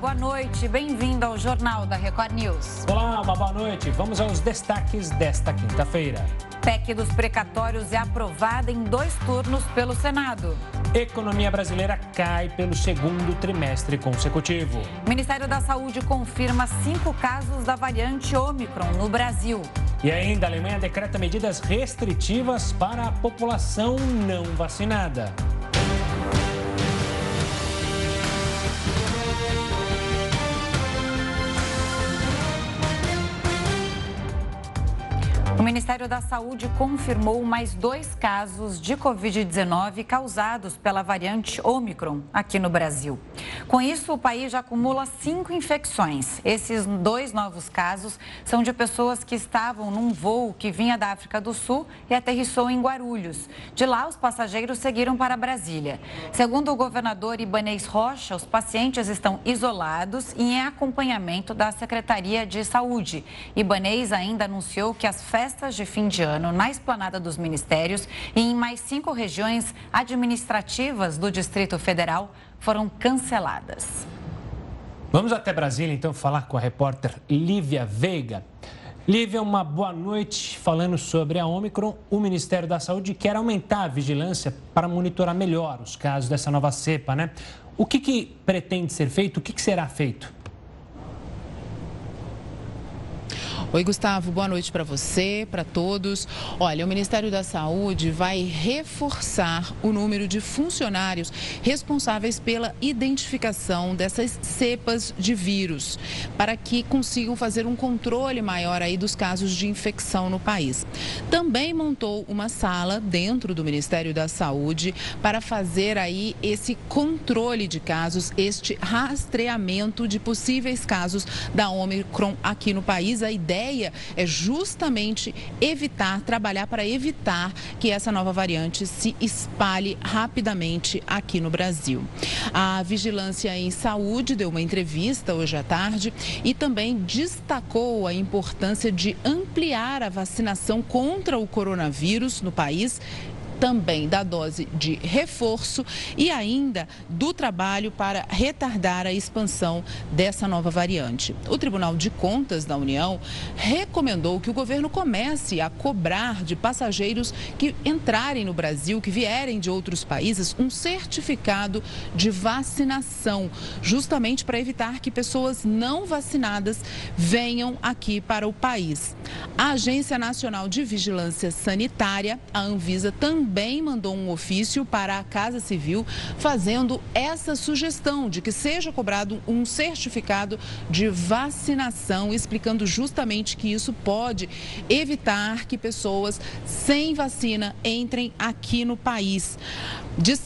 boa noite. Bem-vindo ao Jornal da Record News. Olá, uma boa noite. Vamos aos destaques desta quinta-feira. PEC dos precatórios é aprovada em dois turnos pelo Senado. Economia brasileira cai pelo segundo trimestre consecutivo. Ministério da Saúde confirma cinco casos da variante Omicron no Brasil. E ainda, a Alemanha decreta medidas restritivas para a população não vacinada. Ministério da Saúde confirmou mais dois casos de Covid-19 causados pela variante Omicron aqui no Brasil. Com isso, o país já acumula cinco infecções. Esses dois novos casos são de pessoas que estavam num voo que vinha da África do Sul e aterrissou em Guarulhos. De lá, os passageiros seguiram para Brasília. Segundo o governador Ibanez Rocha, os pacientes estão isolados e em acompanhamento da Secretaria de Saúde. Ibanez ainda anunciou que as festas festas de fim de ano na esplanada dos ministérios e em mais cinco regiões administrativas do Distrito Federal foram canceladas. Vamos até Brasília, então, falar com a repórter Lívia Veiga. Lívia, uma boa noite. Falando sobre a Omicron, o Ministério da Saúde quer aumentar a vigilância para monitorar melhor os casos dessa nova cepa, né? O que, que pretende ser feito? O que, que será feito? Oi, Gustavo, boa noite para você, para todos. Olha, o Ministério da Saúde vai reforçar o número de funcionários responsáveis pela identificação dessas cepas de vírus, para que consigam fazer um controle maior aí dos casos de infecção no país. Também montou uma sala dentro do Ministério da Saúde para fazer aí esse controle de casos, este rastreamento de possíveis casos da Omicron aqui no país. A ideia ideia é justamente evitar, trabalhar para evitar que essa nova variante se espalhe rapidamente aqui no Brasil. A Vigilância em Saúde deu uma entrevista hoje à tarde e também destacou a importância de ampliar a vacinação contra o coronavírus no país também da dose de reforço e ainda do trabalho para retardar a expansão dessa nova variante. O Tribunal de Contas da União recomendou que o governo comece a cobrar de passageiros que entrarem no Brasil, que vierem de outros países, um certificado de vacinação, justamente para evitar que pessoas não vacinadas venham aqui para o país. A Agência Nacional de Vigilância Sanitária, a Anvisa, também também mandou um ofício para a Casa Civil fazendo essa sugestão de que seja cobrado um certificado de vacinação, explicando justamente que isso pode evitar que pessoas sem vacina entrem aqui no país.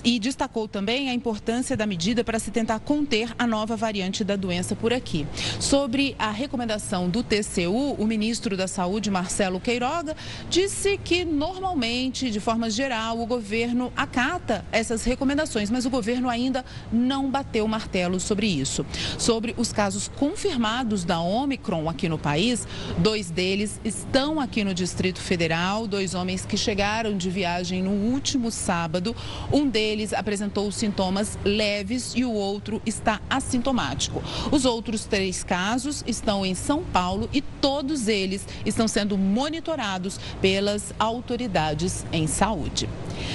E destacou também a importância da medida para se tentar conter a nova variante da doença por aqui. Sobre a recomendação do TCU, o ministro da Saúde, Marcelo Queiroga, disse que normalmente, de forma geral, o governo acata essas recomendações, mas o governo ainda não bateu martelo sobre isso. Sobre os casos confirmados da Omicron aqui no país, dois deles estão aqui no Distrito Federal, dois homens que chegaram de viagem no último sábado. Um deles apresentou sintomas leves e o outro está assintomático. Os outros três casos estão em São Paulo e todos eles estão sendo monitorados pelas autoridades em saúde.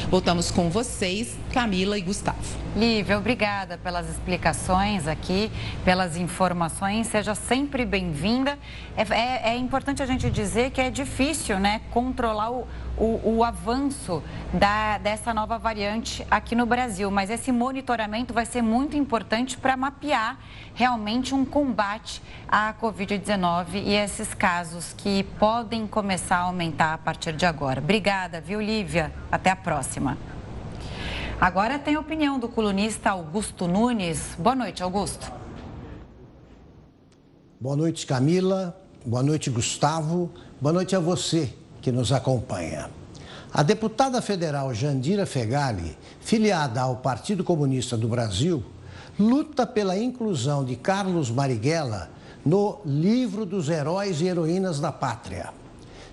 Voltamos com vocês, Camila e Gustavo. Lívia, obrigada pelas explicações aqui, pelas informações. Seja sempre bem-vinda. É, é, é, importante a gente dizer que é difícil né, controlar o, o, o avanço da, dessa nova variante aqui no Brasil, mas esse monitoramento vai ser muito importante para mapear realmente um combate à Covid-19 e esses casos que podem começar a aumentar a partir de agora. Obrigada, viu, Lívia? Até a próxima. Agora tem a opinião do colunista Augusto Nunes. Boa noite, Augusto. Boa noite, Camila. Boa noite, Gustavo. Boa noite a você que nos acompanha. A deputada federal Jandira Fegali, filiada ao Partido Comunista do Brasil, luta pela inclusão de Carlos Marighella no livro dos heróis e heroínas da pátria.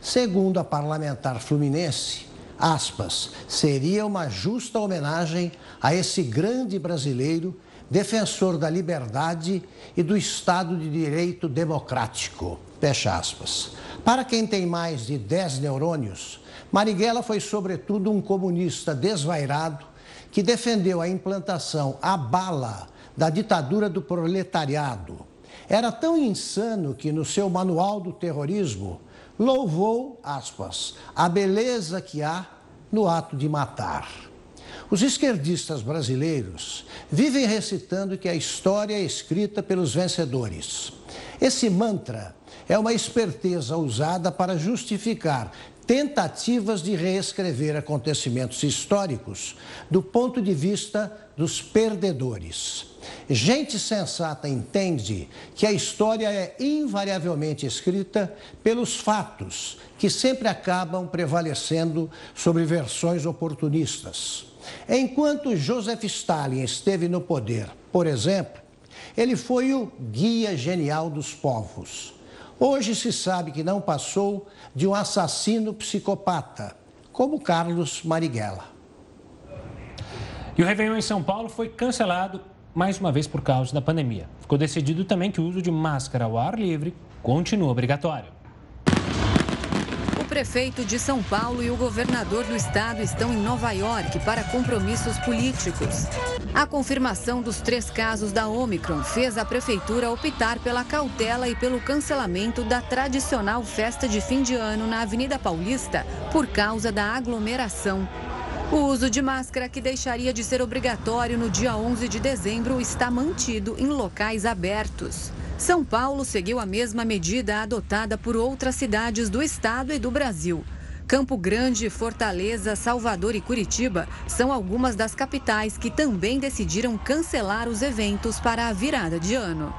Segundo a parlamentar fluminense, aspas, seria uma justa homenagem a esse grande brasileiro defensor da liberdade e do Estado de Direito Democrático. Fecha aspas. Para quem tem mais de 10 neurônios, Marighella foi, sobretudo, um comunista desvairado que defendeu a implantação à bala da ditadura do proletariado. Era tão insano que, no seu manual do terrorismo, louvou, aspas, a beleza que há no ato de matar. Os esquerdistas brasileiros vivem recitando que a história é escrita pelos vencedores. Esse mantra é uma esperteza usada para justificar tentativas de reescrever acontecimentos históricos do ponto de vista dos perdedores. Gente sensata entende que a história é invariavelmente escrita pelos fatos, que sempre acabam prevalecendo sobre versões oportunistas. Enquanto Joseph Stalin esteve no poder, por exemplo, ele foi o guia genial dos povos. Hoje se sabe que não passou de um assassino psicopata, como Carlos Marighella. E o Réveillon em São Paulo foi cancelado mais uma vez por causa da pandemia. Ficou decidido também que o uso de máscara ao ar livre continua obrigatório prefeito de São Paulo e o governador do estado estão em Nova York para compromissos políticos. A confirmação dos três casos da Omicron fez a prefeitura optar pela cautela e pelo cancelamento da tradicional festa de fim de ano na Avenida Paulista por causa da aglomeração. O uso de máscara, que deixaria de ser obrigatório no dia 11 de dezembro, está mantido em locais abertos. São Paulo seguiu a mesma medida adotada por outras cidades do estado e do Brasil. Campo Grande, Fortaleza, Salvador e Curitiba são algumas das capitais que também decidiram cancelar os eventos para a virada de ano.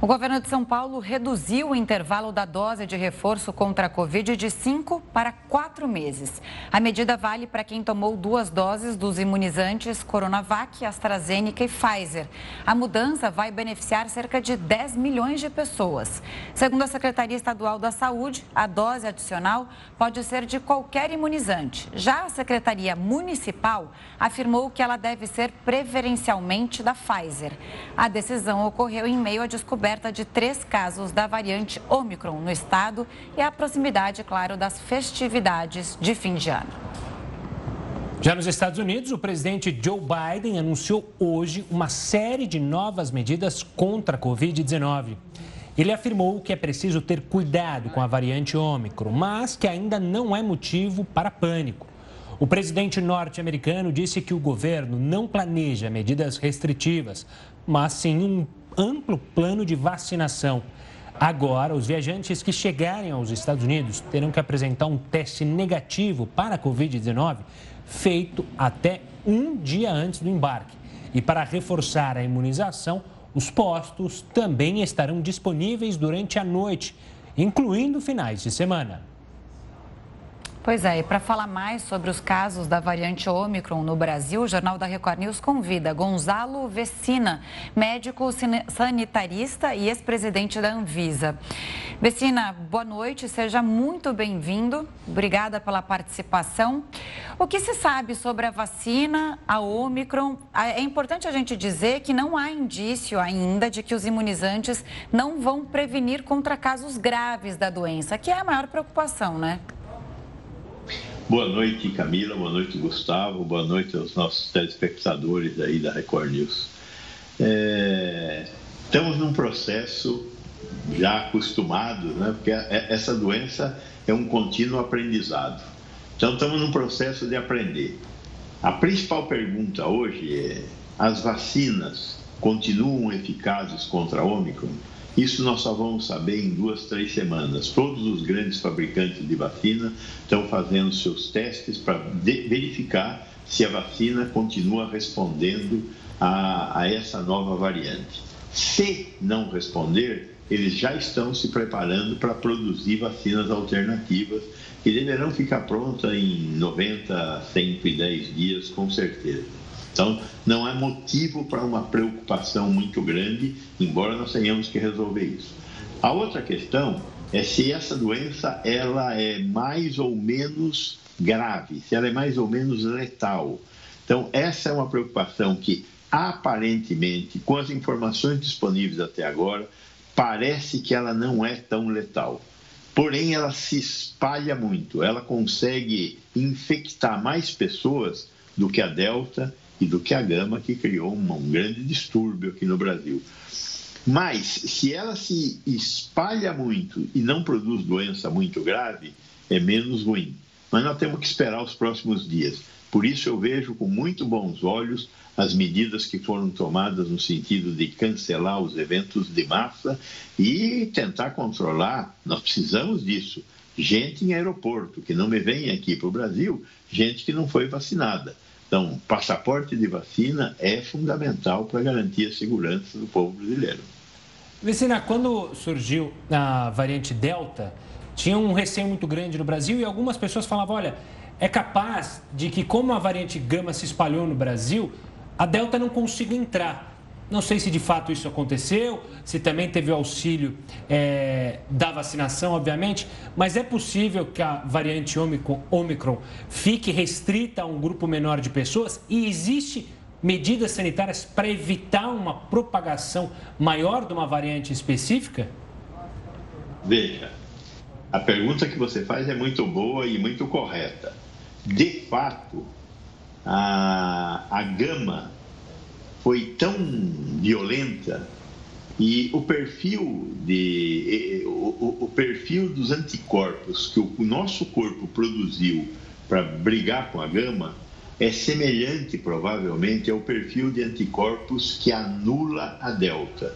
O governo de São Paulo reduziu o intervalo da dose de reforço contra a Covid de cinco para quatro meses. A medida vale para quem tomou duas doses dos imunizantes Coronavac, AstraZeneca e Pfizer. A mudança vai beneficiar cerca de 10 milhões de pessoas. Segundo a Secretaria Estadual da Saúde, a dose adicional pode ser de qualquer imunizante. Já a Secretaria Municipal afirmou que ela deve ser preferencialmente da Pfizer. A decisão ocorreu em meio à descoberta descoberta de três casos da variante Omicron no estado e a proximidade, claro, das festividades de fim de ano. Já nos Estados Unidos, o presidente Joe Biden anunciou hoje uma série de novas medidas contra a Covid-19. Ele afirmou que é preciso ter cuidado com a variante Ômicron, mas que ainda não é motivo para pânico. O presidente norte-americano disse que o governo não planeja medidas restritivas, mas sim um amplo plano de vacinação. Agora, os viajantes que chegarem aos Estados Unidos terão que apresentar um teste negativo para a Covid-19 feito até um dia antes do embarque. E para reforçar a imunização, os postos também estarão disponíveis durante a noite, incluindo finais de semana. Pois é, e para falar mais sobre os casos da variante Ômicron no Brasil, o Jornal da Record News convida Gonzalo Vecina, médico sanitarista e ex-presidente da Anvisa. Vecina, boa noite, seja muito bem-vindo. Obrigada pela participação. O que se sabe sobre a vacina, a Ômicron? É importante a gente dizer que não há indício ainda de que os imunizantes não vão prevenir contra casos graves da doença, que é a maior preocupação, né? Boa noite, Camila. Boa noite, Gustavo. Boa noite aos nossos telespectadores aí da Record News. É, estamos num processo já acostumado, né? Porque essa doença é um contínuo aprendizado. Então, estamos num processo de aprender. A principal pergunta hoje é: as vacinas continuam eficazes contra a Ômicron? Isso nós só vamos saber em duas, três semanas. Todos os grandes fabricantes de vacina estão fazendo seus testes para verificar se a vacina continua respondendo a, a essa nova variante. Se não responder, eles já estão se preparando para produzir vacinas alternativas que deverão ficar prontas em 90, 110 dias, com certeza. Então, não há motivo para uma preocupação muito grande, embora nós tenhamos que resolver isso. A outra questão é se essa doença ela é mais ou menos grave, se ela é mais ou menos letal. Então, essa é uma preocupação que aparentemente, com as informações disponíveis até agora, parece que ela não é tão letal. Porém, ela se espalha muito, ela consegue infectar mais pessoas do que a Delta e do que a Gama, que criou um, um grande distúrbio aqui no Brasil. Mas, se ela se espalha muito e não produz doença muito grave, é menos ruim. Mas nós temos que esperar os próximos dias. Por isso, eu vejo com muito bons olhos as medidas que foram tomadas no sentido de cancelar os eventos de massa e tentar controlar. Nós precisamos disso. Gente em aeroporto, que não me vem aqui para o Brasil, gente que não foi vacinada. Então, passaporte de vacina é fundamental para garantir a segurança do povo brasileiro. Vicina, quando surgiu a variante Delta, tinha um receio muito grande no Brasil e algumas pessoas falavam: olha, é capaz de que, como a variante Gama se espalhou no Brasil, a Delta não consiga entrar. Não sei se de fato isso aconteceu, se também teve o auxílio é, da vacinação, obviamente, mas é possível que a variante Omicron fique restrita a um grupo menor de pessoas e existe medidas sanitárias para evitar uma propagação maior de uma variante específica? Veja, a pergunta que você faz é muito boa e muito correta. De fato, a, a gama foi tão violenta e o perfil de o, o, perfil dos anticorpos que o, o nosso corpo produziu para brigar com a gama é semelhante provavelmente ao perfil de anticorpos que anula a delta.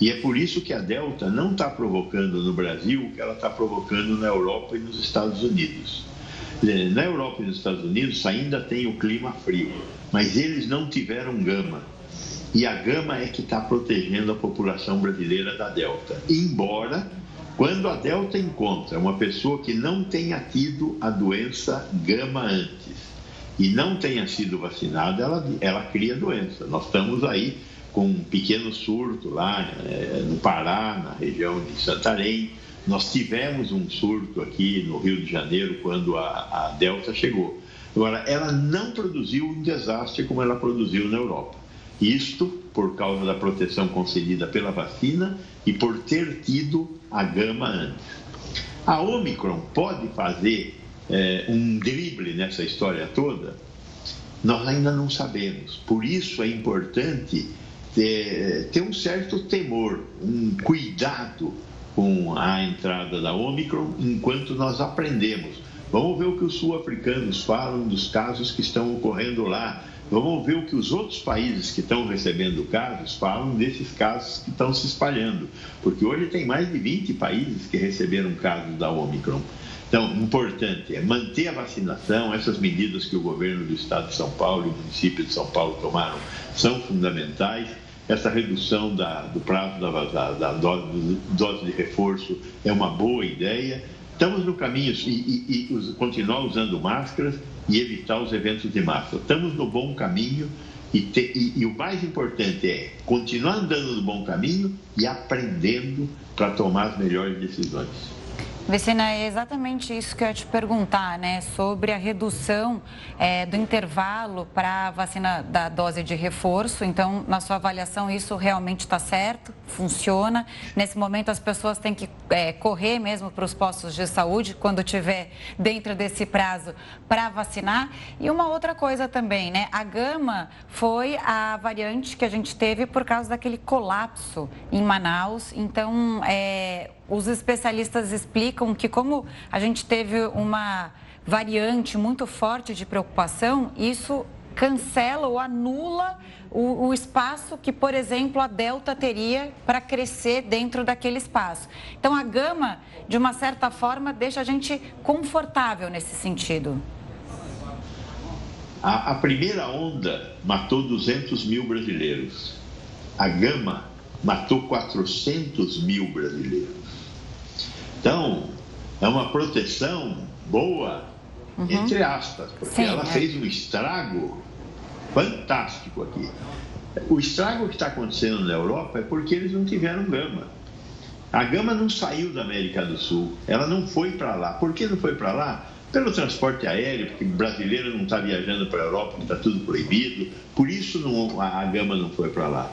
E é por isso que a delta não está provocando no Brasil o que ela está provocando na Europa e nos Estados Unidos. Na Europa e nos Estados Unidos ainda tem o clima frio, mas eles não tiveram gama. E a gama é que está protegendo a população brasileira da Delta. Embora, quando a Delta encontra uma pessoa que não tenha tido a doença gama antes e não tenha sido vacinada, ela, ela cria doença. Nós estamos aí com um pequeno surto lá é, no Pará, na região de Santarém nós tivemos um surto aqui no Rio de Janeiro quando a, a Delta chegou. Agora, ela não produziu um desastre como ela produziu na Europa. Isto por causa da proteção concedida pela vacina e por ter tido a gama antes. A Omicron pode fazer é, um drible nessa história toda? Nós ainda não sabemos. Por isso é importante ter, ter um certo temor, um cuidado com a entrada da Omicron enquanto nós aprendemos. Vamos ver o que os sul-africanos falam dos casos que estão ocorrendo lá. Vamos ver o que os outros países que estão recebendo casos falam desses casos que estão se espalhando. Porque hoje tem mais de 20 países que receberam casos da Omicron. Então, importante é manter a vacinação, essas medidas que o governo do estado de São Paulo e o município de São Paulo tomaram são fundamentais essa redução da, do prazo da, da, da dose, dose, de reforço é uma boa ideia. Estamos no caminho e, e, e continuar usando máscaras e evitar os eventos de massa. Estamos no bom caminho e, te, e, o mais importante é continuar andando no bom caminho e aprendendo para tomar as melhores decisões. Vicina, é exatamente isso que eu ia te perguntar, né? Sobre a redução é, do intervalo para a vacina da dose de reforço. Então, na sua avaliação, isso realmente está certo? Funciona? Nesse momento, as pessoas têm que é, correr mesmo para os postos de saúde, quando tiver dentro desse prazo, para vacinar. E uma outra coisa também, né? A gama foi a variante que a gente teve por causa daquele colapso em Manaus. Então, é, os especialistas explicam que, como a gente teve uma variante muito forte de preocupação, isso cancela ou anula o, o, espaço que, por exemplo, a Delta teria para crescer dentro daquele espaço. Então, a gama, de uma certa forma, deixa a gente confortável nesse sentido. A, a primeira onda matou 200 mil brasileiros. A gama matou 400 mil brasileiros. Então, é uma proteção boa, uhum. entre aspas, porque Sim, ela é. fez um estrago fantástico aqui. O estrago que está acontecendo na Europa é porque eles não tiveram gama. A gama não saiu da América do Sul, ela não foi para lá. Por que não foi para lá? Pelo transporte aéreo, porque brasileiro não está viajando para a Europa, está tudo proibido, por isso não, a, a gama não foi para lá.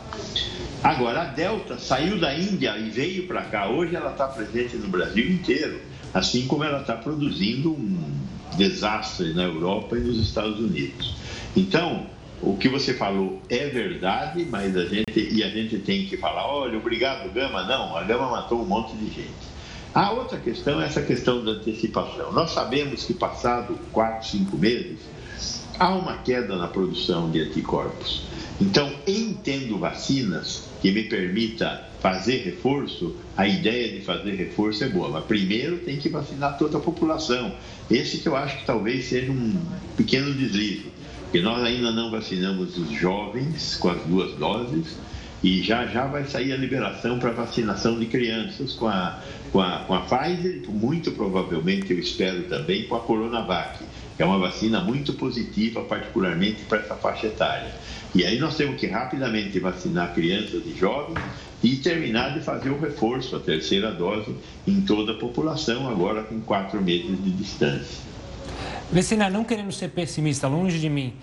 Agora, a Delta saiu da Índia e veio para cá. Hoje ela está presente no Brasil inteiro, assim como ela está produzindo um desastre na Europa e nos Estados Unidos. Então, o que você falou é verdade, mas a gente e a gente tem que falar, olha, obrigado Gama, não, a Gama matou um monte de gente. A outra questão é essa questão da antecipação. Nós sabemos que passado quatro, cinco meses há uma queda na produção de anticorpos. Então, em tendo vacinas que me permita fazer reforço, a ideia de fazer reforço é boa. Mas primeiro tem que vacinar toda a população. Esse que eu acho que talvez seja um pequeno deslize porque nós ainda não vacinamos os jovens com as duas doses e já já vai sair a liberação para vacinação de crianças com a, com a, com a Pfizer, muito provavelmente eu espero também com a Coronavac, que é uma vacina muito positiva, particularmente para essa faixa etária. E aí nós temos que rapidamente vacinar crianças e jovens e terminar de fazer o reforço, a terceira dose, em toda a população, agora com quatro meses de distância. Vecina, não querendo ser pessimista, longe de mim,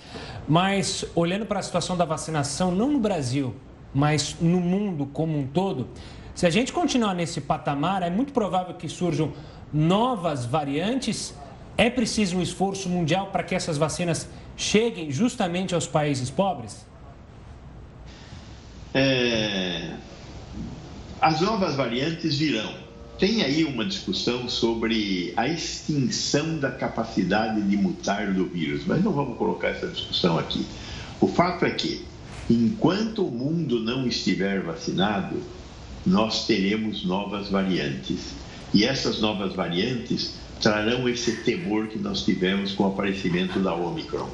mas olhando para a situação da vacinação, não no Brasil, mas no mundo como um todo, se a gente continuar nesse patamar, é muito provável que surjam novas variantes. É preciso um esforço mundial para que essas vacinas cheguem justamente aos países pobres? É... As novas variantes virão tem aí uma discussão sobre a extinção da capacidade de mutar do vírus, mas não vamos colocar essa discussão aqui. O fato é que, enquanto o mundo não estiver vacinado, nós teremos novas variantes. E essas novas variantes trarão esse temor que nós tivemos com o aparecimento da Omicron.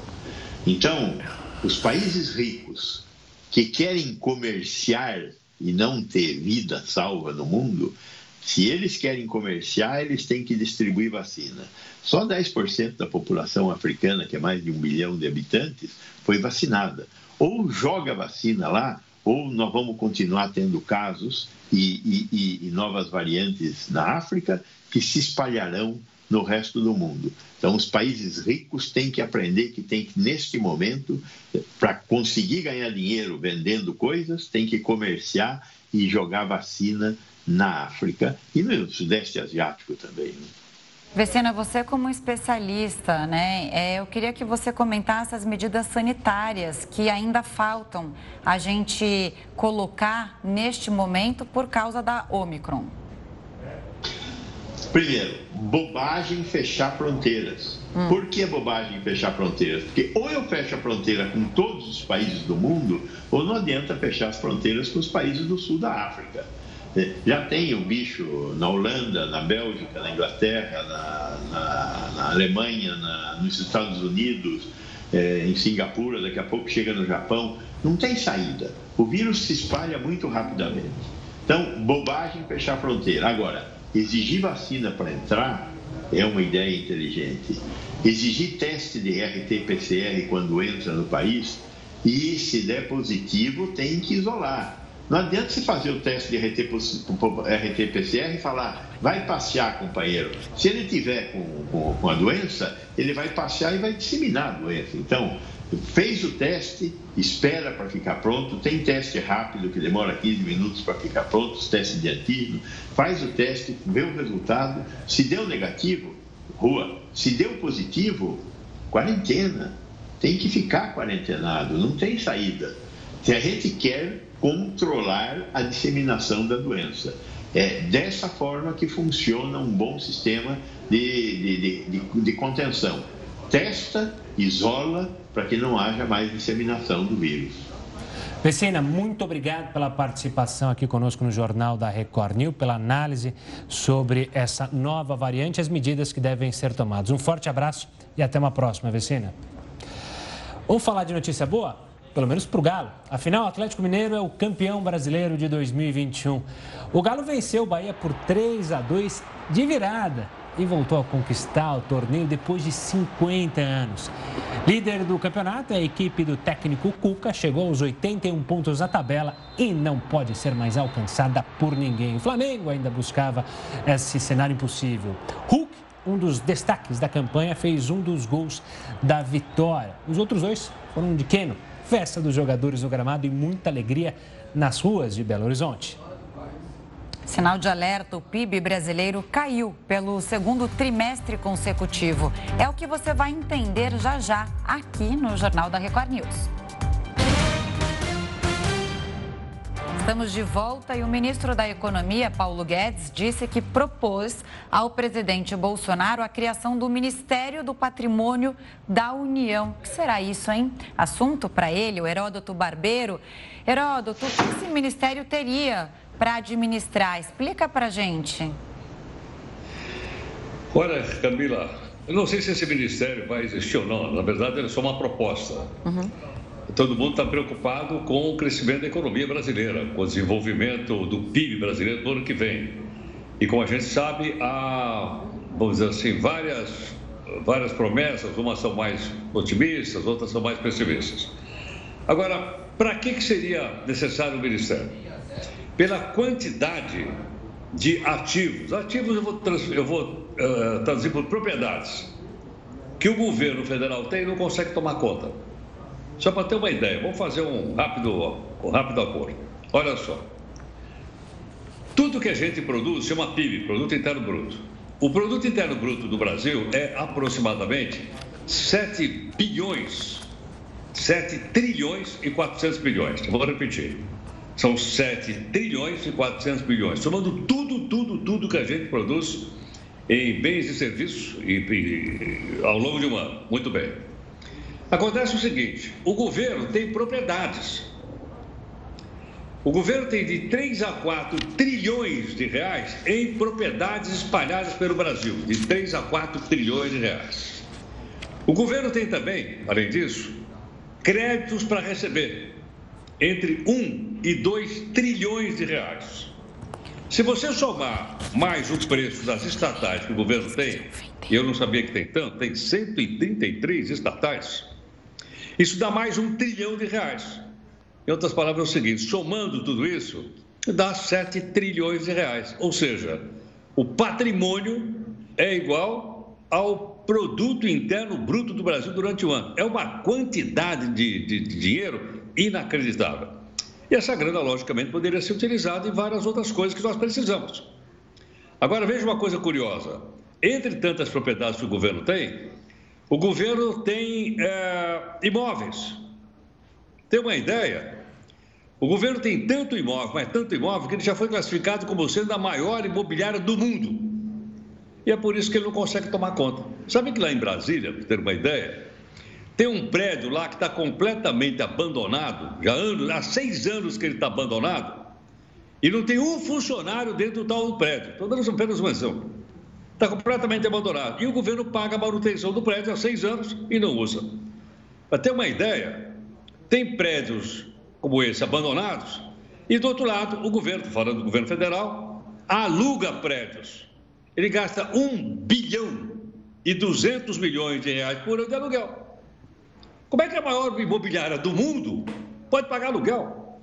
Então, os países ricos que querem comerciar e não ter vida salva no mundo, se eles querem comerciar, eles têm que distribuir vacina. Só 10% da população africana, que é mais de um bilhão de habitantes, foi vacinada. Ou joga vacina lá, ou nós vamos continuar tendo casos e, e, e novas variantes na África que se espalharão no resto do mundo. Então, os países ricos têm que aprender que tem que, neste momento, para conseguir ganhar dinheiro vendendo coisas, tem que comerciar e jogar vacina na África e no Sudeste Asiático também. Né? Vecina, você como especialista, né, é, eu queria que você comentasse as medidas sanitárias que ainda faltam a gente colocar neste momento por causa da Omicron. Primeiro, bobagem fechar fronteiras. Hum. Por que bobagem fechar fronteiras? Porque ou eu fecho a fronteira com todos os países do mundo, ou não adianta fechar as fronteiras com os países do sul da África. É, já tem o bicho na Holanda, na Bélgica, na Inglaterra, na, na, na Alemanha, na, nos Estados Unidos, é, em Singapura, daqui a pouco chega no Japão. Não tem saída. O vírus se espalha muito rapidamente. Então, bobagem fechar a fronteira. Agora, exigir vacina para entrar é uma ideia inteligente. Exigir teste de RT-PCR quando entra no país e, se der positivo, tem que isolar. Não adianta você fazer o teste de RT-PCR e falar, vai passear, companheiro. Se ele tiver com, com, com, a doença, ele vai passear e vai disseminar a doença. Então, fez o teste, espera para ficar pronto. Tem teste rápido que demora 15 minutos para ficar pronto, teste de antígeno. Faz o teste, vê o resultado. Se deu negativo, rua. Se deu positivo, quarentena. Tem que ficar quarentenado, não tem saída. Se a gente quer controlar a disseminação da doença. É dessa forma que funciona um bom sistema de, de, de, de contenção. Testa, isola, para que não haja mais disseminação do vírus. Vecina, muito obrigado pela participação aqui conosco no Jornal da Record News, pela análise sobre essa nova variante e as medidas que devem ser tomadas. Um forte abraço e até uma próxima, Vecina. Vamos falar de notícia boa? Pelo menos para o Galo. Afinal, o Atlético Mineiro é o campeão brasileiro de 2021. O Galo venceu o Bahia por 3 a 2 de virada e voltou a conquistar o torneio depois de 50 anos. Líder do campeonato, a equipe do técnico Cuca chegou aos 81 pontos na tabela e não pode ser mais alcançada por ninguém. O Flamengo ainda buscava esse cenário impossível. Hulk um dos destaques da campanha, fez um dos gols da vitória. Os outros dois foram de Keno. Festa dos jogadores no gramado e muita alegria nas ruas de Belo Horizonte. Sinal de alerta: o PIB brasileiro caiu pelo segundo trimestre consecutivo. É o que você vai entender já já aqui no Jornal da Record News. Estamos de volta e o ministro da Economia, Paulo Guedes, disse que propôs ao presidente Bolsonaro a criação do Ministério do Patrimônio da União. O que será isso, hein? Assunto para ele, o Heródoto Barbeiro. Heródoto, o que esse ministério teria para administrar? Explica para gente. Olha, Camila, eu não sei se esse ministério vai existir ou não. Na verdade, é só uma proposta. Uhum. Todo mundo está preocupado com o crescimento da economia brasileira, com o desenvolvimento do PIB brasileiro no ano que vem. E como a gente sabe, há, vamos dizer assim, várias, várias promessas, umas são mais otimistas, outras são mais pessimistas. Agora, para que, que seria necessário o Ministério? pela quantidade de ativos. Ativos eu vou, trans, eu vou uh, traduzir por propriedades que o governo federal tem e não consegue tomar conta. Só para ter uma ideia, vamos fazer um rápido, um rápido acordo. Olha só. Tudo que a gente produz chama PIB, Produto Interno Bruto. O Produto Interno Bruto do Brasil é aproximadamente 7 bilhões, 7 trilhões e 400 bilhões. Vou repetir. São 7 trilhões e 400 bilhões, somando tudo, tudo, tudo que a gente produz em bens e serviços e, e, ao longo de um ano. Muito bem. Acontece o seguinte: o governo tem propriedades. O governo tem de 3 a 4 trilhões de reais em propriedades espalhadas pelo Brasil, de 3 a 4 trilhões de reais. O governo tem também, além disso, créditos para receber entre 1 e 2 trilhões de reais. Se você somar mais o preço das estatais que o governo tem, e eu não sabia que tem tanto, tem 133 estatais, isso dá mais um trilhão de reais. Em outras palavras, é o seguinte: somando tudo isso, dá 7 trilhões de reais. Ou seja, o patrimônio é igual ao produto interno bruto do Brasil durante o ano. É uma quantidade de, de, de dinheiro inacreditável. E essa grana, logicamente, poderia ser utilizada em várias outras coisas que nós precisamos. Agora, veja uma coisa curiosa: entre tantas propriedades que o governo tem, o governo tem é, imóveis. Tem uma ideia? O governo tem tanto imóvel, mas tanto imóvel, que ele já foi classificado como sendo a maior imobiliária do mundo. E é por isso que ele não consegue tomar conta. Sabe que lá em Brasília, para ter uma ideia, tem um prédio lá que está completamente abandonado, já anos, há seis anos que ele está abandonado, e não tem um funcionário dentro do tal prédio. Estou dando apenas uma exemplo. Está completamente abandonado. E o governo paga a manutenção do prédio há seis anos e não usa. Para ter uma ideia, tem prédios como esse abandonados, e do outro lado, o governo, falando do governo federal, aluga prédios. Ele gasta 1 bilhão e 200 milhões de reais por ano de aluguel. Como é que a maior imobiliária do mundo pode pagar aluguel?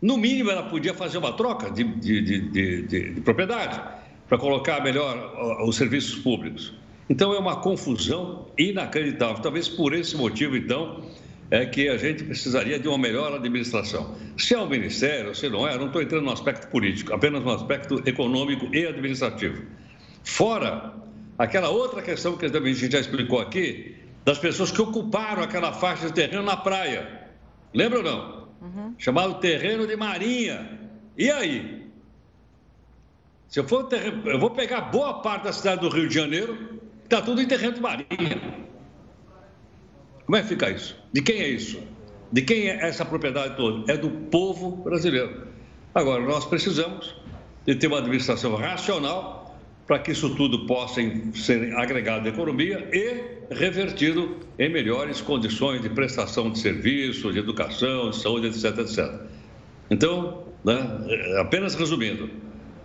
No mínimo, ela podia fazer uma troca de, de, de, de propriedade para colocar melhor os serviços públicos. Então, é uma confusão inacreditável. Talvez por esse motivo, então, é que a gente precisaria de uma melhor administração. Se é um ministério, se não é, não estou entrando no aspecto político, apenas no aspecto econômico e administrativo. Fora aquela outra questão que a gente já explicou aqui, das pessoas que ocuparam aquela faixa de terreno na praia. Lembra ou não? Uhum. Chamado terreno de marinha. E aí? Se eu for terreno, eu vou pegar boa parte da cidade do Rio de Janeiro, está tudo em terreno de marinha. Como é que fica isso? De quem é isso? De quem é essa propriedade toda? É do povo brasileiro. Agora, nós precisamos de ter uma administração racional para que isso tudo possa ser agregado à economia e revertido em melhores condições de prestação de serviços, de educação, de saúde, etc, etc. Então, né, apenas resumindo,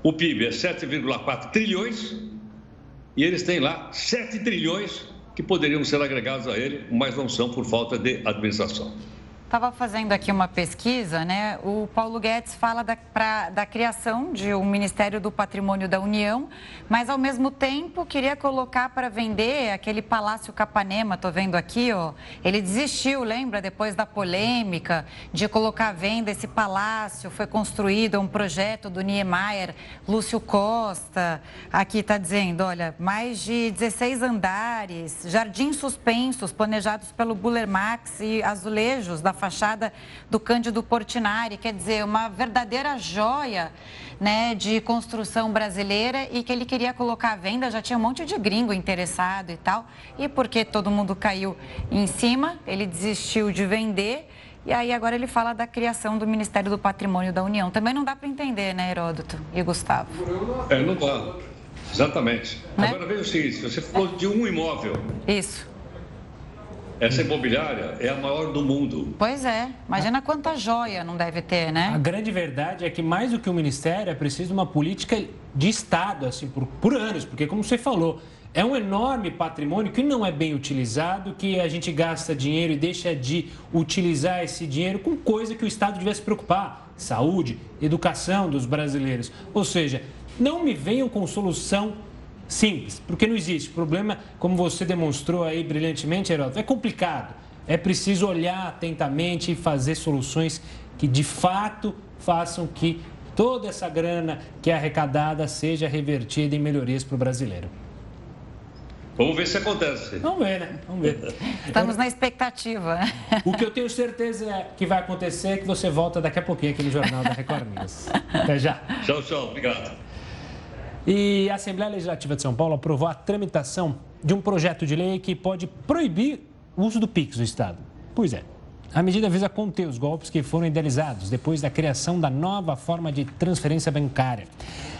o PIB é 7,4 trilhões e eles têm lá 7 trilhões que poderiam ser agregados a ele, mas não são por falta de administração. Estava fazendo aqui uma pesquisa, né? O Paulo Guedes fala da, pra, da criação de um Ministério do Patrimônio da União, mas ao mesmo tempo queria colocar para vender aquele Palácio Capanema, estou vendo aqui, ó. Ele desistiu, lembra, depois da polêmica de colocar à venda esse palácio. Foi construído um projeto do Niemeyer, Lúcio Costa. Aqui está dizendo, olha, mais de 16 andares, jardins suspensos planejados pelo Buller Max e azulejos da fachada do Cândido Portinari, quer dizer, uma verdadeira joia né, de construção brasileira e que ele queria colocar à venda, já tinha um monte de gringo interessado e tal, e porque todo mundo caiu em cima, ele desistiu de vender. E aí agora ele fala da criação do Ministério do Patrimônio da União. Também não dá para entender, né, Heródoto e Gustavo? É, não dá. Exatamente. Né? Agora veja o seguinte, você falou de um imóvel. Isso. Essa imobiliária é a maior do mundo. Pois é. Imagina quanta joia não deve ter, né? A grande verdade é que mais do que o ministério é preciso uma política de Estado, assim, por, por anos. Porque, como você falou, é um enorme patrimônio que não é bem utilizado, que a gente gasta dinheiro e deixa de utilizar esse dinheiro com coisa que o Estado devia se preocupar. Saúde, educação dos brasileiros. Ou seja, não me venham com solução simples, porque não existe. O problema, como você demonstrou aí brilhantemente, Heródoto, é complicado. É preciso olhar atentamente e fazer soluções que de fato façam que toda essa grana que é arrecadada seja revertida em melhorias para o brasileiro. Vamos ver se acontece. Vamos ver, né? Vamos ver. Estamos na expectativa. O que eu tenho certeza é que vai acontecer é que você volta daqui a pouquinho aqui no Jornal da Record News. Até já. Tchau, tchau. Obrigado. E a Assembleia Legislativa de São Paulo aprovou a tramitação de um projeto de lei que pode proibir o uso do PIX no Estado. Pois é. A medida visa conter os golpes que foram idealizados depois da criação da nova forma de transferência bancária.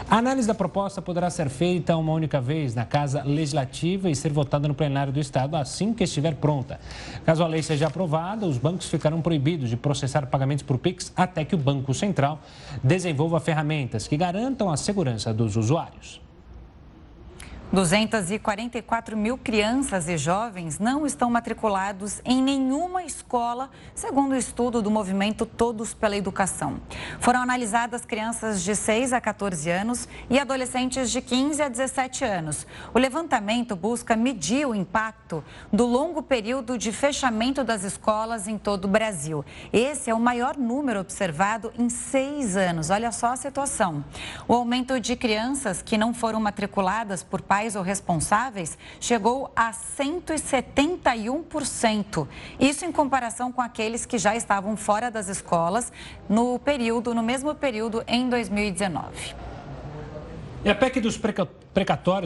A análise da proposta poderá ser feita uma única vez na Casa Legislativa e ser votada no plenário do Estado assim que estiver pronta. Caso a lei seja aprovada, os bancos ficarão proibidos de processar pagamentos por PIX até que o Banco Central desenvolva ferramentas que garantam a segurança dos usuários. 244 mil crianças e jovens não estão matriculados em nenhuma escola, segundo o estudo do movimento Todos pela Educação. Foram analisadas crianças de 6 a 14 anos e adolescentes de 15 a 17 anos. O levantamento busca medir o impacto do longo período de fechamento das escolas em todo o Brasil. Esse é o maior número observado em seis anos. Olha só a situação. O aumento de crianças que não foram matriculadas por parte ou responsáveis chegou a 171%. Isso em comparação com aqueles que já estavam fora das escolas no período, no mesmo período em 2019. E a PEC dos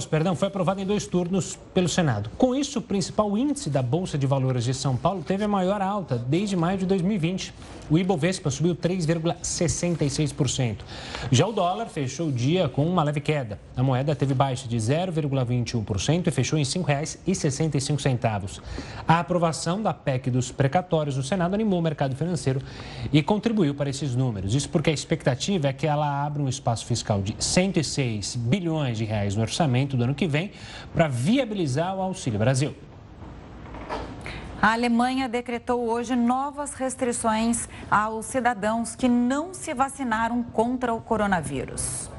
perdão, foi aprovada em dois turnos pelo Senado. Com isso, o principal índice da Bolsa de Valores de São Paulo teve a maior alta desde maio de 2020. O Ibovespa subiu 3,66%. Já o dólar fechou o dia com uma leve queda. A moeda teve baixa de 0,21% e fechou em R$ 5,65. A aprovação da PEC dos precatórios no Senado animou o mercado financeiro e contribuiu para esses números. Isso porque a expectativa é que ela abra um espaço fiscal de 106 bilhões de reais no orçamento do ano que vem para viabilizar o Auxílio Brasil. A Alemanha decretou hoje novas restrições aos cidadãos que não se vacinaram contra o coronavírus.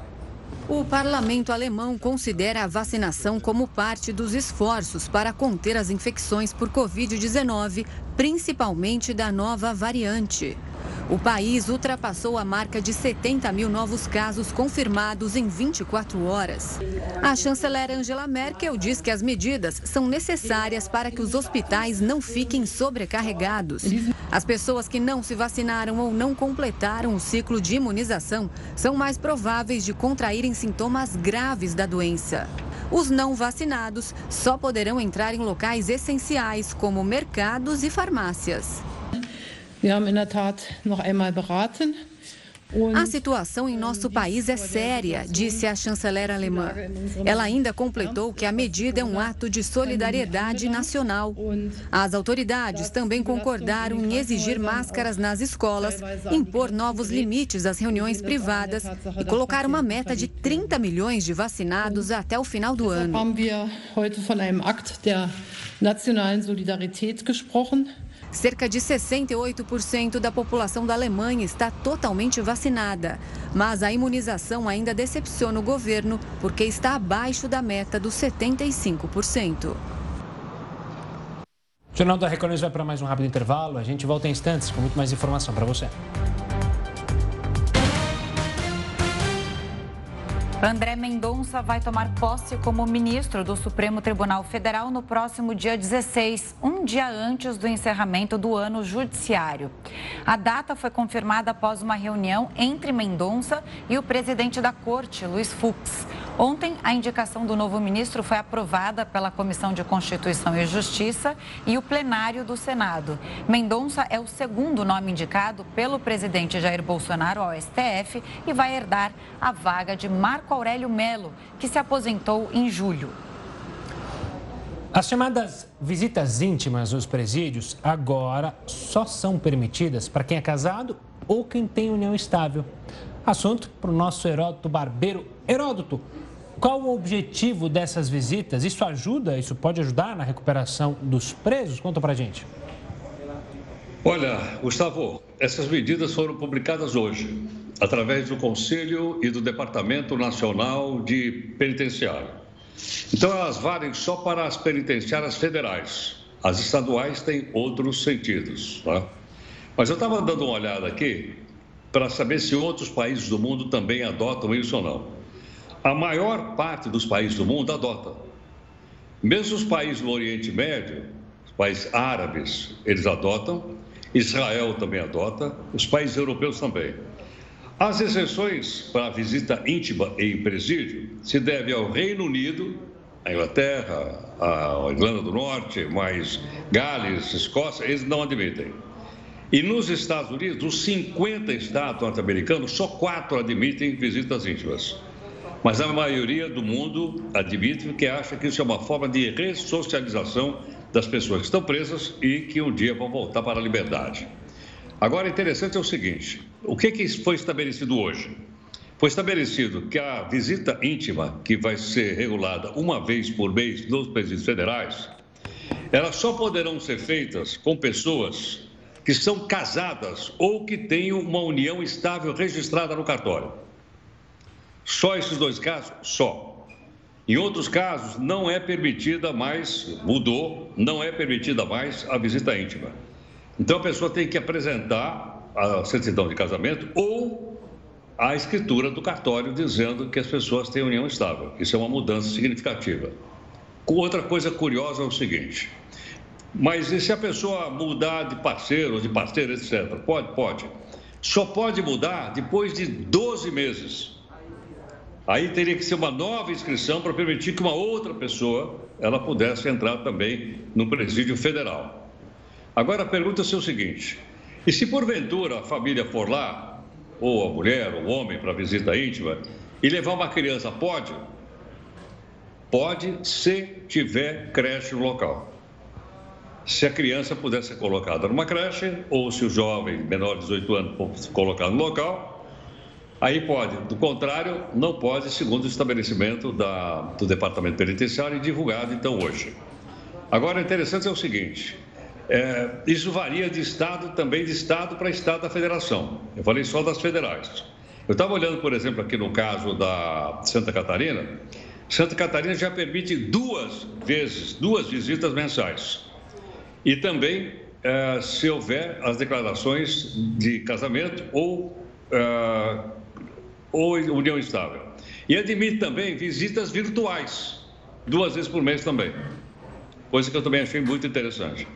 O parlamento alemão considera a vacinação como parte dos esforços para conter as infecções por Covid-19, principalmente da nova variante. O país ultrapassou a marca de 70 mil novos casos confirmados em 24 horas. A chanceler Angela Merkel diz que as medidas são necessárias para que os hospitais não fiquem sobrecarregados. As pessoas que não se vacinaram ou não completaram o ciclo de imunização são mais prováveis de contraírem sintomas graves da doença. Os não vacinados só poderão entrar em locais essenciais, como mercados e farmácias. A situação em nosso país é séria, disse a chanceler alemã. Ela ainda completou que a medida é um ato de solidariedade nacional. As autoridades também concordaram em exigir máscaras nas escolas, impor novos limites às reuniões privadas e colocar uma meta de 30 milhões de vacinados até o final do ano. nationalen Solidarität gesprochen. Cerca de 68% da população da Alemanha está totalmente vacinada. Mas a imunização ainda decepciona o governo porque está abaixo da meta dos 75%. O Jornal da Record vai para mais um rápido intervalo. A gente volta em instantes com muito mais informação para você. André Mendonça vai tomar posse como ministro do Supremo Tribunal Federal no próximo dia 16, um dia antes do encerramento do ano judiciário. A data foi confirmada após uma reunião entre Mendonça e o presidente da corte, Luiz Fux. Ontem, a indicação do novo ministro foi aprovada pela Comissão de Constituição e Justiça e o plenário do Senado. Mendonça é o segundo nome indicado pelo presidente Jair Bolsonaro ao STF e vai herdar a vaga de Marco Aurélio Melo, que se aposentou em julho. As chamadas visitas íntimas nos presídios agora só são permitidas para quem é casado ou quem tem união estável. Assunto para o nosso Heródoto Barbeiro. Heródoto, qual o objetivo dessas visitas? Isso ajuda, isso pode ajudar na recuperação dos presos? Conta pra gente. Olha, Gustavo, essas medidas foram publicadas hoje, através do Conselho e do Departamento Nacional de Penitenciário. Então, elas valem só para as penitenciárias federais. As estaduais têm outros sentidos. Tá? Mas eu estava dando uma olhada aqui para saber se outros países do mundo também adotam isso ou não. A maior parte dos países do mundo adota. Mesmo os países do Oriente Médio, os países árabes, eles adotam, Israel também adota, os países europeus também. As exceções para a visita íntima em presídio se devem ao Reino Unido, a Inglaterra, a Irlanda do Norte, mais Gales, Escócia, eles não admitem. E nos Estados Unidos, dos 50 estados norte-americanos, só quatro admitem visitas íntimas. Mas a maioria do mundo admite que acha que isso é uma forma de ressocialização das pessoas que estão presas e que um dia vão voltar para a liberdade. Agora, interessante é o seguinte: o que, que foi estabelecido hoje? Foi estabelecido que a visita íntima, que vai ser regulada uma vez por mês nos presídios federais, elas só poderão ser feitas com pessoas que são casadas ou que tenham uma união estável registrada no cartório. Só esses dois casos? Só. Em outros casos, não é permitida mais, mudou, não é permitida mais a visita íntima. Então a pessoa tem que apresentar a certidão de casamento ou a escritura do cartório dizendo que as pessoas têm união estável. Isso é uma mudança significativa. Outra coisa curiosa é o seguinte: mas e se a pessoa mudar de parceiro, de parceira, etc.? Pode? Pode. Só pode mudar depois de 12 meses. Aí teria que ser uma nova inscrição para permitir que uma outra pessoa ela pudesse entrar também no presídio federal. Agora a pergunta é o seguinte: e se porventura a família for lá, ou a mulher, ou o homem, para visita íntima, e levar uma criança, pode? Pode se tiver creche no local se a criança puder ser colocada numa creche ou se o jovem menor de 18 anos for colocado no local, aí pode. Do contrário, não pode, segundo o estabelecimento da, do Departamento Penitenciário e divulgado então hoje. Agora, interessante é o seguinte: é, isso varia de estado, também de estado para estado da federação. Eu falei só das federais. Eu estava olhando, por exemplo, aqui no caso da Santa Catarina. Santa Catarina já permite duas vezes, duas visitas mensais. E também, eh, se houver as declarações de casamento ou, eh, ou união estável. E admite também visitas virtuais, duas vezes por mês também. Coisa que eu também achei muito interessante.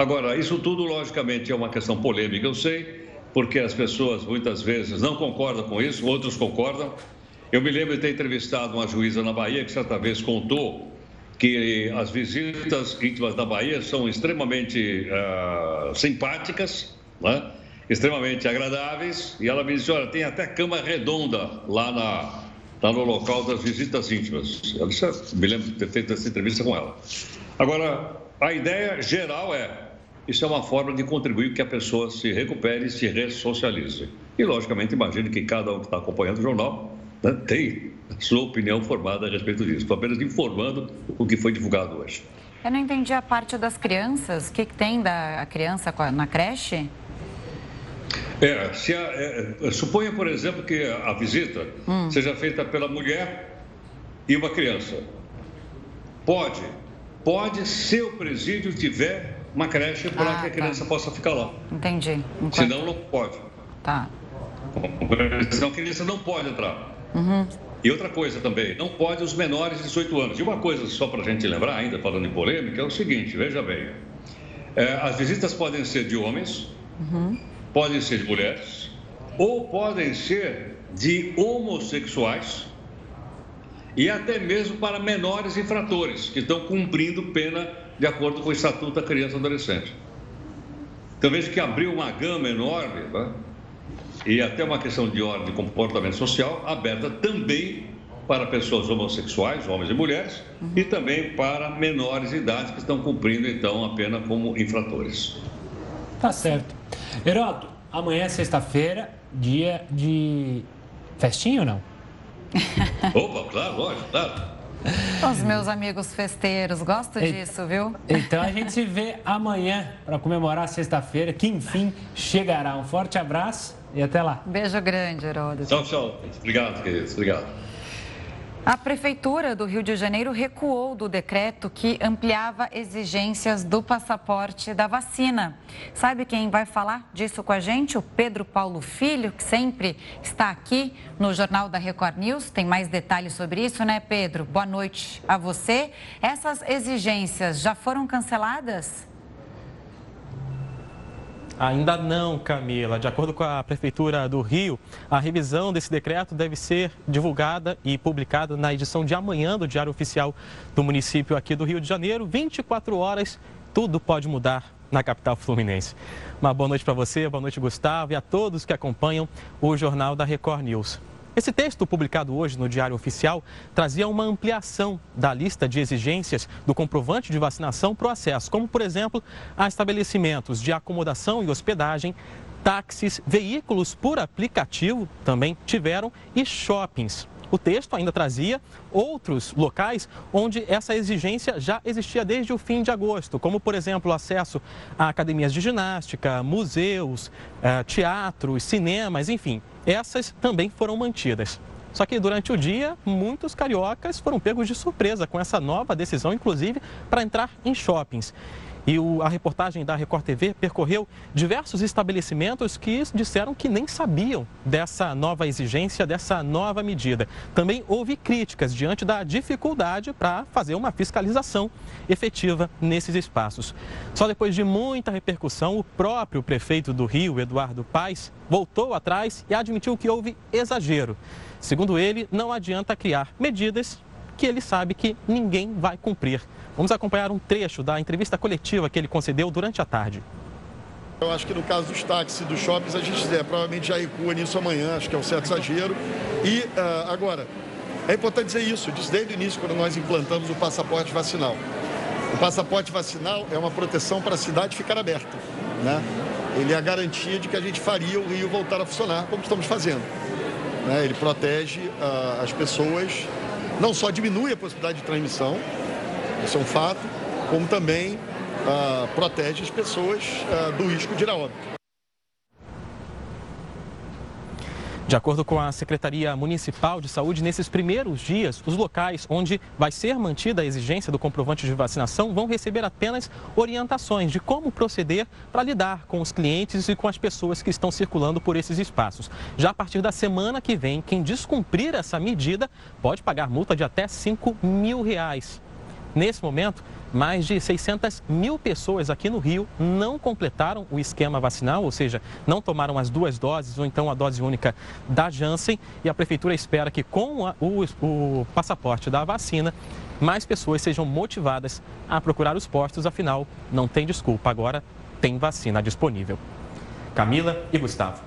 Agora, isso tudo, logicamente, é uma questão polêmica, eu sei, porque as pessoas muitas vezes não concordam com isso, outros concordam. Eu me lembro de ter entrevistado uma juíza na Bahia que certa vez contou que as visitas íntimas da Bahia são extremamente uh, simpáticas, né? extremamente agradáveis, e ela me disse, olha, tem até cama redonda lá, na, lá no local das visitas íntimas. Eu disse, me lembro de ter feito essa entrevista com ela. Agora, a ideia geral é, isso é uma forma de contribuir que a pessoa se recupere e se ressocialize. E, logicamente, imagino que cada um que está acompanhando o jornal né, tem sua opinião formada a respeito disso. Estou apenas informando o que foi divulgado hoje. Eu não entendi a parte das crianças. O que, que tem da criança na creche? É, se a, é, é, suponha, por exemplo, que a visita hum. seja feita pela mulher e uma criança. Pode, pode, se o presídio tiver uma creche para ah, que a tá. criança tá. possa ficar lá. Entendi. Enquanto... Senão não pode. Tá. Senão a criança não pode entrar. Uhum. E outra coisa também, não pode os menores de 18 anos. E uma coisa só para a gente lembrar, ainda falando em polêmica, é o seguinte, veja bem. É, as visitas podem ser de homens, uhum podem ser de mulheres ou podem ser de homossexuais e até mesmo para menores infratores que estão cumprindo pena de acordo com o Estatuto da Criança e Adolescente. Então veja que abriu uma gama enorme né? e até uma questão de ordem de comportamento social aberta também para pessoas homossexuais, homens e mulheres, uhum. e também para menores de idade que estão cumprindo então a pena como infratores. Tá certo. Heroto, amanhã é sexta-feira, dia de festinha ou não? Opa, claro, lógico, claro. Os meus amigos festeiros, gosto e... disso, viu? Então a gente se vê amanhã para comemorar sexta-feira, que enfim chegará. Um forte abraço e até lá. Beijo grande, Heródoto. Tchau, tchau. Obrigado, queridos. Obrigado. A Prefeitura do Rio de Janeiro recuou do decreto que ampliava exigências do passaporte da vacina. Sabe quem vai falar disso com a gente? O Pedro Paulo Filho, que sempre está aqui no Jornal da Record News. Tem mais detalhes sobre isso, né, Pedro? Boa noite a você. Essas exigências já foram canceladas? Ainda não, Camila. De acordo com a Prefeitura do Rio, a revisão desse decreto deve ser divulgada e publicada na edição de amanhã do Diário Oficial do município aqui do Rio de Janeiro. 24 horas, tudo pode mudar na capital fluminense. Uma boa noite para você, boa noite, Gustavo, e a todos que acompanham o Jornal da Record News. Esse texto, publicado hoje no Diário Oficial, trazia uma ampliação da lista de exigências do comprovante de vacinação para o acesso, como, por exemplo, a estabelecimentos de acomodação e hospedagem, táxis, veículos por aplicativo também tiveram e shoppings. O texto ainda trazia outros locais onde essa exigência já existia desde o fim de agosto, como, por exemplo, acesso a academias de ginástica, museus, eh, teatros, cinemas, enfim. Essas também foram mantidas. Só que durante o dia, muitos cariocas foram pegos de surpresa com essa nova decisão, inclusive para entrar em shoppings. E o, a reportagem da Record TV percorreu diversos estabelecimentos que disseram que nem sabiam dessa nova exigência, dessa nova medida. Também houve críticas diante da dificuldade para fazer uma fiscalização efetiva nesses espaços. Só depois de muita repercussão, o próprio prefeito do Rio, Eduardo Paes, voltou atrás e admitiu que houve exagero. Segundo ele, não adianta criar medidas que ele sabe que ninguém vai cumprir. Vamos acompanhar um trecho da entrevista coletiva que ele concedeu durante a tarde. Eu acho que no caso dos táxis e dos shoppings, a gente é, provavelmente já recua nisso amanhã, acho que é um certo exagero. E uh, agora, é importante dizer isso, desde o início, quando nós implantamos o passaporte vacinal. O passaporte vacinal é uma proteção para a cidade ficar aberta. Né? Ele é a garantia de que a gente faria o Rio voltar a funcionar como estamos fazendo. Né? Ele protege uh, as pessoas, não só diminui a possibilidade de transmissão, isso é um fato, como também uh, protege as pessoas uh, do risco de ir a óbito. De acordo com a Secretaria Municipal de Saúde, nesses primeiros dias, os locais onde vai ser mantida a exigência do comprovante de vacinação vão receber apenas orientações de como proceder para lidar com os clientes e com as pessoas que estão circulando por esses espaços. Já a partir da semana que vem, quem descumprir essa medida pode pagar multa de até 5 mil reais. Nesse momento, mais de 600 mil pessoas aqui no Rio não completaram o esquema vacinal, ou seja, não tomaram as duas doses ou então a dose única da Janssen. E a Prefeitura espera que com a, o, o passaporte da vacina, mais pessoas sejam motivadas a procurar os postos, afinal, não tem desculpa, agora tem vacina disponível. Camila e Gustavo.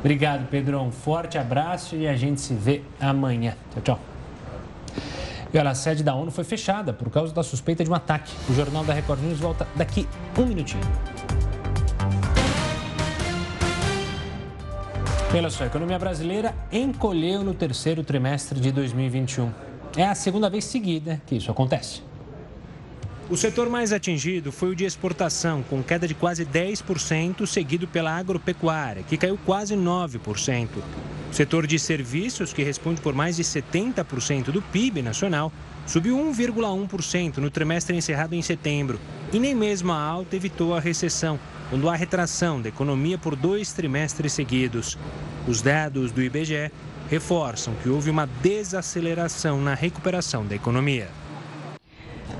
Obrigado, Pedro. Um forte abraço e a gente se vê amanhã. Tchau, tchau. E olha, a sede da ONU foi fechada por causa da suspeita de um ataque. O Jornal da Record News volta daqui um minutinho. Olha só, a economia brasileira encolheu no terceiro trimestre de 2021. É a segunda vez seguida que isso acontece. O setor mais atingido foi o de exportação, com queda de quase 10%, seguido pela agropecuária, que caiu quase 9%. O setor de serviços, que responde por mais de 70% do PIB nacional, subiu 1,1% no trimestre encerrado em setembro. E nem mesmo a alta evitou a recessão, quando há retração da economia por dois trimestres seguidos. Os dados do IBGE reforçam que houve uma desaceleração na recuperação da economia.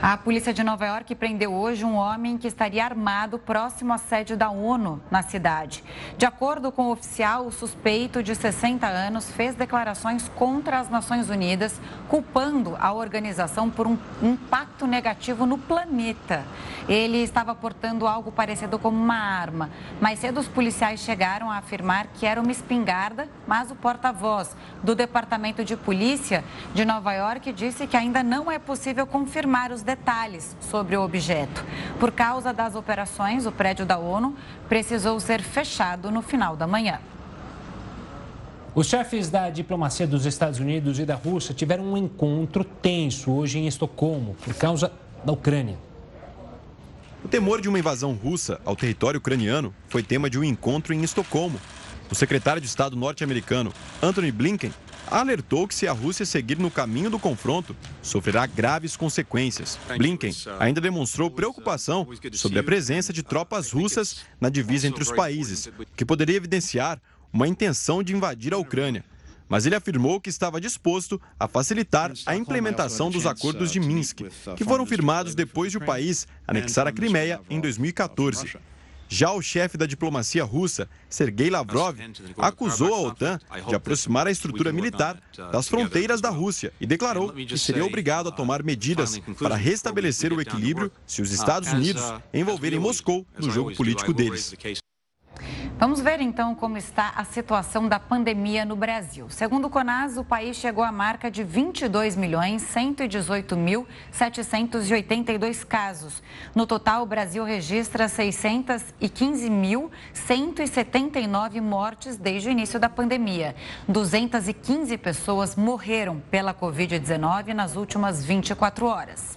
A polícia de Nova York prendeu hoje um homem que estaria armado próximo à sede da ONU na cidade. De acordo com o oficial, o suspeito de 60 anos fez declarações contra as Nações Unidas, culpando a organização por um impacto negativo no planeta. Ele estava portando algo parecido com uma arma. Mais cedo, os policiais chegaram a afirmar que era uma espingarda, mas o porta-voz do Departamento de Polícia de Nova York disse que ainda não é possível confirmar os detalhes sobre o objeto. Por causa das operações, o prédio da ONU precisou ser fechado no final da manhã. Os chefes da diplomacia dos Estados Unidos e da Rússia tiveram um encontro tenso hoje em Estocolmo por causa da Ucrânia. O temor de uma invasão russa ao território ucraniano foi tema de um encontro em Estocolmo. O secretário de Estado norte-americano, Anthony Blinken, alertou que se a Rússia seguir no caminho do confronto, sofrerá graves consequências. Blinken ainda demonstrou preocupação sobre a presença de tropas russas na divisa entre os países, que poderia evidenciar uma intenção de invadir a Ucrânia. Mas ele afirmou que estava disposto a facilitar a implementação dos acordos de Minsk, que foram firmados depois de o país anexar a Crimeia em 2014. Já o chefe da diplomacia russa, Sergei Lavrov, acusou a OTAN de aproximar a estrutura militar das fronteiras da Rússia e declarou que seria obrigado a tomar medidas para restabelecer o equilíbrio se os Estados Unidos envolverem Moscou no jogo político deles. Vamos ver então como está a situação da pandemia no Brasil. Segundo o CONAS, o país chegou à marca de 22 milhões 118 mil 782 casos. No total, o Brasil registra 615 mil 179 mortes desde o início da pandemia. 215 pessoas morreram pela Covid-19 nas últimas 24 horas.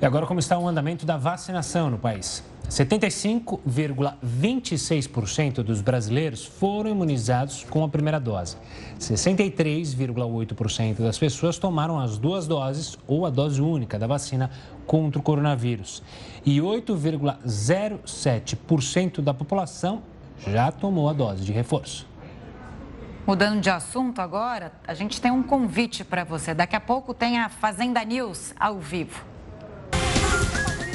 E agora como está o andamento da vacinação no país? 75,26% dos brasileiros foram imunizados com a primeira dose. 63,8% das pessoas tomaram as duas doses ou a dose única da vacina contra o coronavírus. E 8,07% da população já tomou a dose de reforço. Mudando de assunto agora, a gente tem um convite para você. Daqui a pouco tem a Fazenda News ao vivo.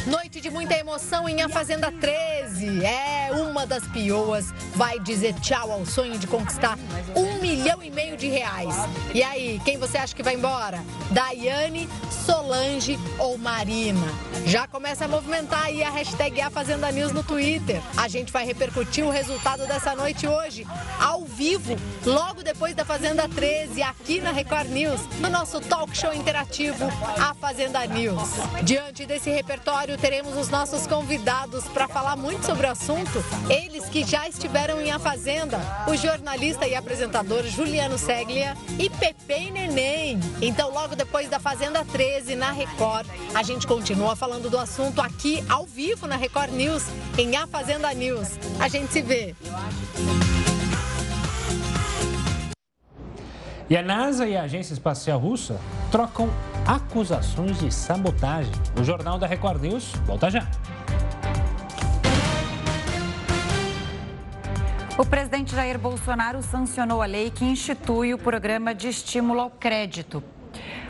Noite de muita emoção em A Fazenda 13. É, uma das pioas vai dizer tchau ao sonho de conquistar um milhão e meio de reais. E aí, quem você acha que vai embora? Daiane, Solange ou Marina? Já começa a movimentar aí a hashtag A Fazenda News no Twitter. A gente vai repercutir o resultado dessa noite hoje, ao vivo, logo depois da Fazenda 13, aqui na Record News, no nosso talk show interativo A Fazenda News. Diante desse repertório, teremos os nossos convidados para falar muito sobre o assunto. Eles que já estiveram em A Fazenda, o jornalista e apresentador Juliano Seglia e Pepe e Neném. Então, logo depois da Fazenda 13 na Record, a gente continua falando do assunto aqui ao vivo na Record News, em A Fazenda News. A gente se vê. E a NASA e a Agência Espacial Russa trocam acusações de sabotagem. O Jornal da Record News volta já. O presidente Jair Bolsonaro sancionou a lei que institui o programa de estímulo ao crédito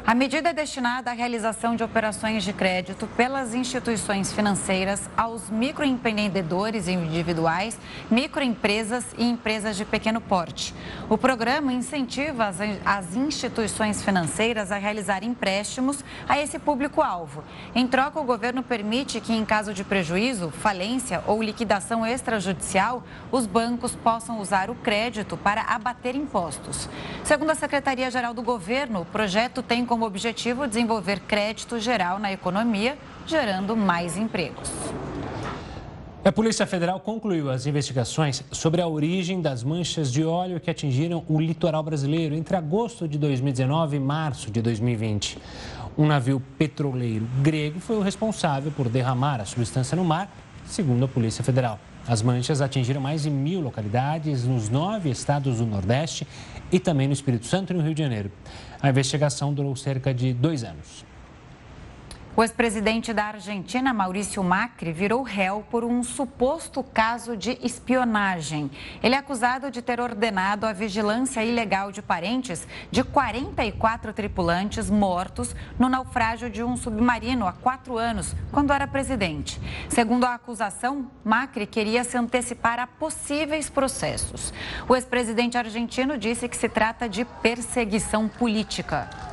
a medida é destinada à realização de operações de crédito pelas instituições financeiras aos microempreendedores individuais, microempresas e empresas de pequeno porte. O programa incentiva as, instituições financeiras a realizar empréstimos a esse público-alvo. Em troca, o governo permite que, em caso de prejuízo, falência ou liquidação extrajudicial, os bancos possam usar o crédito para abater impostos. Segundo a Secretaria-Geral do Governo, o projeto tem como objetivo desenvolver crédito geral na economia, gerando mais empregos. A Polícia Federal concluiu as investigações sobre a origem das manchas de óleo que atingiram o litoral brasileiro entre agosto de 2019 e março de 2020. Um navio petroleiro grego foi o responsável por derramar a substância no mar, segundo a Polícia Federal. As manchas atingiram mais de mil localidades nos nove estados do Nordeste e também no Espírito Santo e no Rio de Janeiro. A investigação durou cerca de dois anos. O ex-presidente da Argentina, Maurício Macri, virou réu por um suposto caso de espionagem. Ele é acusado de ter ordenado a vigilância ilegal de parentes de 44 tripulantes mortos no naufrágio de um submarino há quatro anos, quando era presidente. Segundo a acusação, Macri queria se antecipar a possíveis processos. O ex-presidente argentino disse que se trata de perseguição política.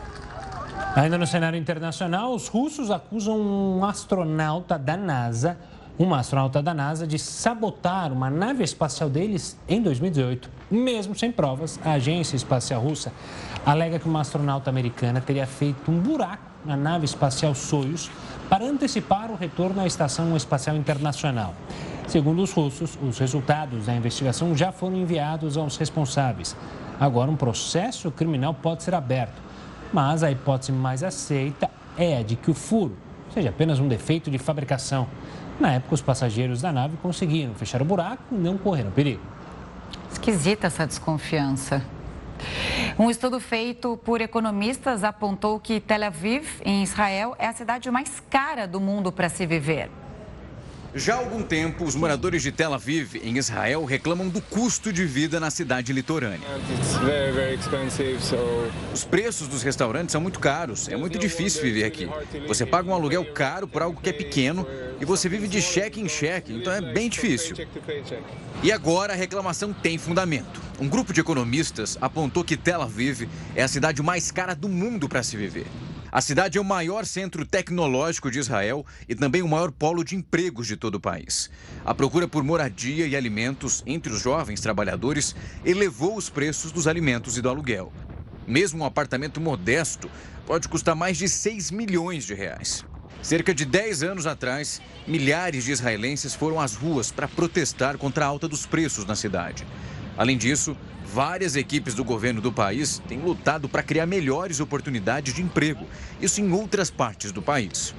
Ainda no cenário internacional, os russos acusam um astronauta da NASA, uma astronauta da NASA, de sabotar uma nave espacial deles em 2018. Mesmo sem provas, a agência espacial russa alega que uma astronauta americana teria feito um buraco na nave espacial Soyuz para antecipar o retorno à Estação Espacial Internacional. Segundo os russos, os resultados da investigação já foram enviados aos responsáveis. Agora, um processo criminal pode ser aberto mas a hipótese mais aceita é a de que o furo seja apenas um defeito de fabricação. Na época, os passageiros da nave conseguiram fechar o buraco e não correram perigo. Esquisita essa desconfiança. Um estudo feito por economistas apontou que Tel Aviv, em Israel, é a cidade mais cara do mundo para se viver. Já há algum tempo, os moradores de Tel Aviv, em Israel, reclamam do custo de vida na cidade litorânea. Os preços dos restaurantes são muito caros, é muito difícil viver aqui. Você paga um aluguel caro por algo que é pequeno e você vive de cheque em cheque, então é bem difícil. E agora a reclamação tem fundamento. Um grupo de economistas apontou que Tel Aviv é a cidade mais cara do mundo para se viver. A cidade é o maior centro tecnológico de Israel e também o maior polo de empregos de todo o país. A procura por moradia e alimentos entre os jovens trabalhadores elevou os preços dos alimentos e do aluguel. Mesmo um apartamento modesto pode custar mais de 6 milhões de reais. Cerca de 10 anos atrás, milhares de israelenses foram às ruas para protestar contra a alta dos preços na cidade. Além disso, Várias equipes do governo do país têm lutado para criar melhores oportunidades de emprego, isso em outras partes do país.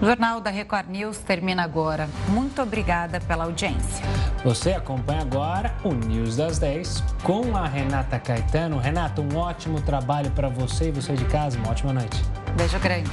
O Jornal da Record News termina agora. Muito obrigada pela audiência. Você acompanha agora o News das 10 com a Renata Caetano. Renata, um ótimo trabalho para você e você de casa. Uma ótima noite. Beijo grande.